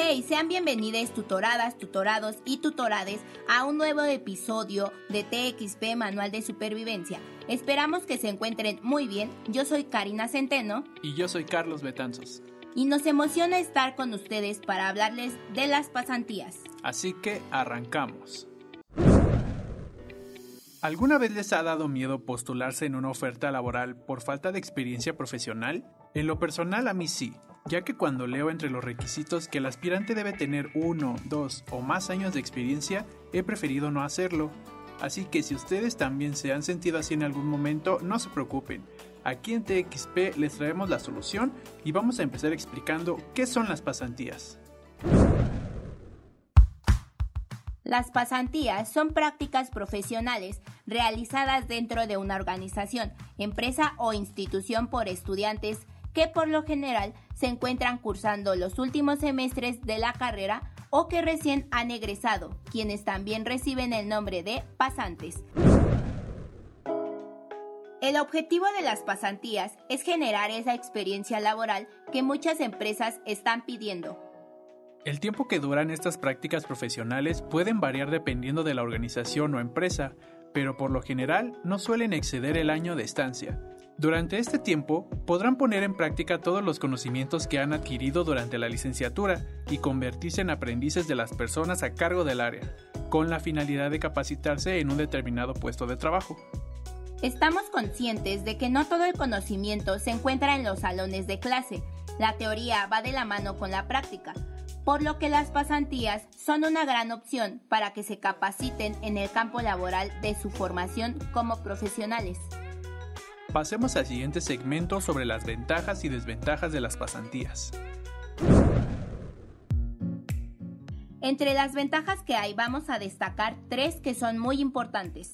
Hey, sean bienvenidos tutoradas, tutorados y tutorades a un nuevo episodio de TXP Manual de Supervivencia. Esperamos que se encuentren muy bien. Yo soy Karina Centeno. Y yo soy Carlos Betanzos. Y nos emociona estar con ustedes para hablarles de las pasantías. Así que arrancamos. ¿Alguna vez les ha dado miedo postularse en una oferta laboral por falta de experiencia profesional? En lo personal a mí sí ya que cuando leo entre los requisitos que el aspirante debe tener uno, dos o más años de experiencia, he preferido no hacerlo. Así que si ustedes también se han sentido así en algún momento, no se preocupen. Aquí en TXP les traemos la solución y vamos a empezar explicando qué son las pasantías. Las pasantías son prácticas profesionales realizadas dentro de una organización, empresa o institución por estudiantes que por lo general se encuentran cursando los últimos semestres de la carrera o que recién han egresado, quienes también reciben el nombre de pasantes. El objetivo de las pasantías es generar esa experiencia laboral que muchas empresas están pidiendo. El tiempo que duran estas prácticas profesionales pueden variar dependiendo de la organización o empresa, pero por lo general no suelen exceder el año de estancia. Durante este tiempo podrán poner en práctica todos los conocimientos que han adquirido durante la licenciatura y convertirse en aprendices de las personas a cargo del área, con la finalidad de capacitarse en un determinado puesto de trabajo. Estamos conscientes de que no todo el conocimiento se encuentra en los salones de clase. La teoría va de la mano con la práctica, por lo que las pasantías son una gran opción para que se capaciten en el campo laboral de su formación como profesionales. Pasemos al siguiente segmento sobre las ventajas y desventajas de las pasantías. Entre las ventajas que hay vamos a destacar tres que son muy importantes.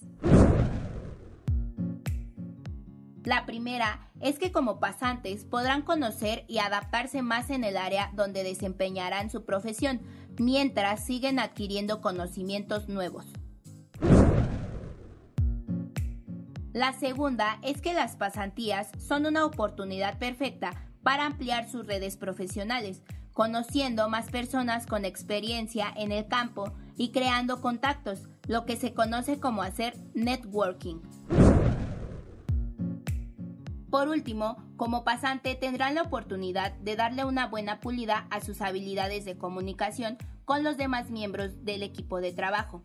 La primera es que como pasantes podrán conocer y adaptarse más en el área donde desempeñarán su profesión, mientras siguen adquiriendo conocimientos nuevos. La segunda es que las pasantías son una oportunidad perfecta para ampliar sus redes profesionales, conociendo más personas con experiencia en el campo y creando contactos, lo que se conoce como hacer networking. Por último, como pasante tendrán la oportunidad de darle una buena pulida a sus habilidades de comunicación con los demás miembros del equipo de trabajo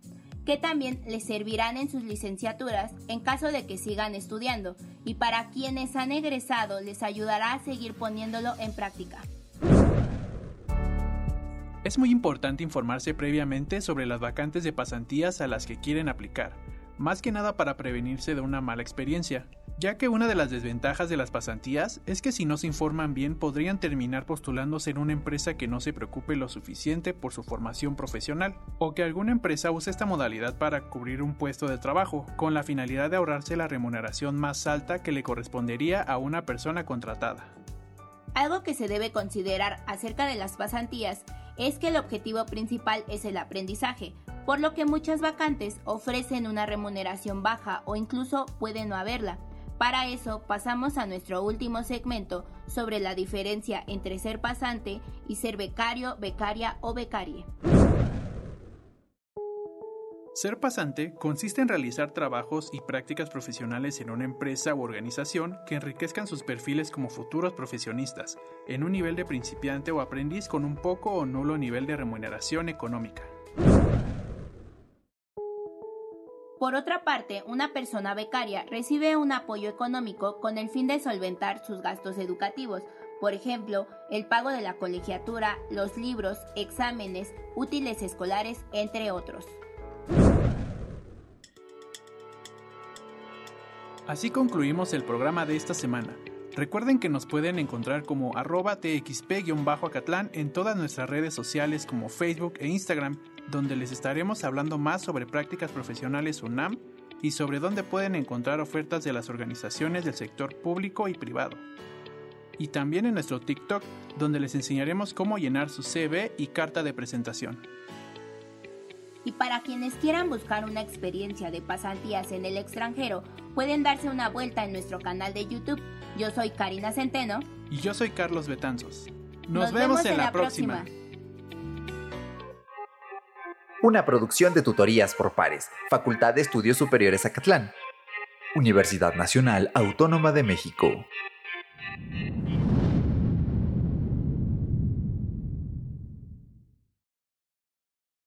que también les servirán en sus licenciaturas en caso de que sigan estudiando y para quienes han egresado les ayudará a seguir poniéndolo en práctica. Es muy importante informarse previamente sobre las vacantes de pasantías a las que quieren aplicar, más que nada para prevenirse de una mala experiencia ya que una de las desventajas de las pasantías es que si no se informan bien podrían terminar postulándose en una empresa que no se preocupe lo suficiente por su formación profesional, o que alguna empresa use esta modalidad para cubrir un puesto de trabajo, con la finalidad de ahorrarse la remuneración más alta que le correspondería a una persona contratada. Algo que se debe considerar acerca de las pasantías es que el objetivo principal es el aprendizaje, por lo que muchas vacantes ofrecen una remuneración baja o incluso pueden no haberla. Para eso pasamos a nuestro último segmento sobre la diferencia entre ser pasante y ser becario, becaria o becarie. Ser pasante consiste en realizar trabajos y prácticas profesionales en una empresa u organización que enriquezcan sus perfiles como futuros profesionistas, en un nivel de principiante o aprendiz con un poco o nulo nivel de remuneración económica. Por otra parte, una persona becaria recibe un apoyo económico con el fin de solventar sus gastos educativos, por ejemplo, el pago de la colegiatura, los libros, exámenes, útiles escolares, entre otros. Así concluimos el programa de esta semana. Recuerden que nos pueden encontrar como arroba txp-acatlán en todas nuestras redes sociales como Facebook e Instagram donde les estaremos hablando más sobre prácticas profesionales UNAM y sobre dónde pueden encontrar ofertas de las organizaciones del sector público y privado. Y también en nuestro TikTok, donde les enseñaremos cómo llenar su CV y carta de presentación. Y para quienes quieran buscar una experiencia de pasantías en el extranjero, pueden darse una vuelta en nuestro canal de YouTube. Yo soy Karina Centeno. Y yo soy Carlos Betanzos. Nos, vemos, en, la, próxima. Una producción de tutorías por pares, Facultad de Estudios Superiores Acatlán. Universidad Nacional Autónoma de México.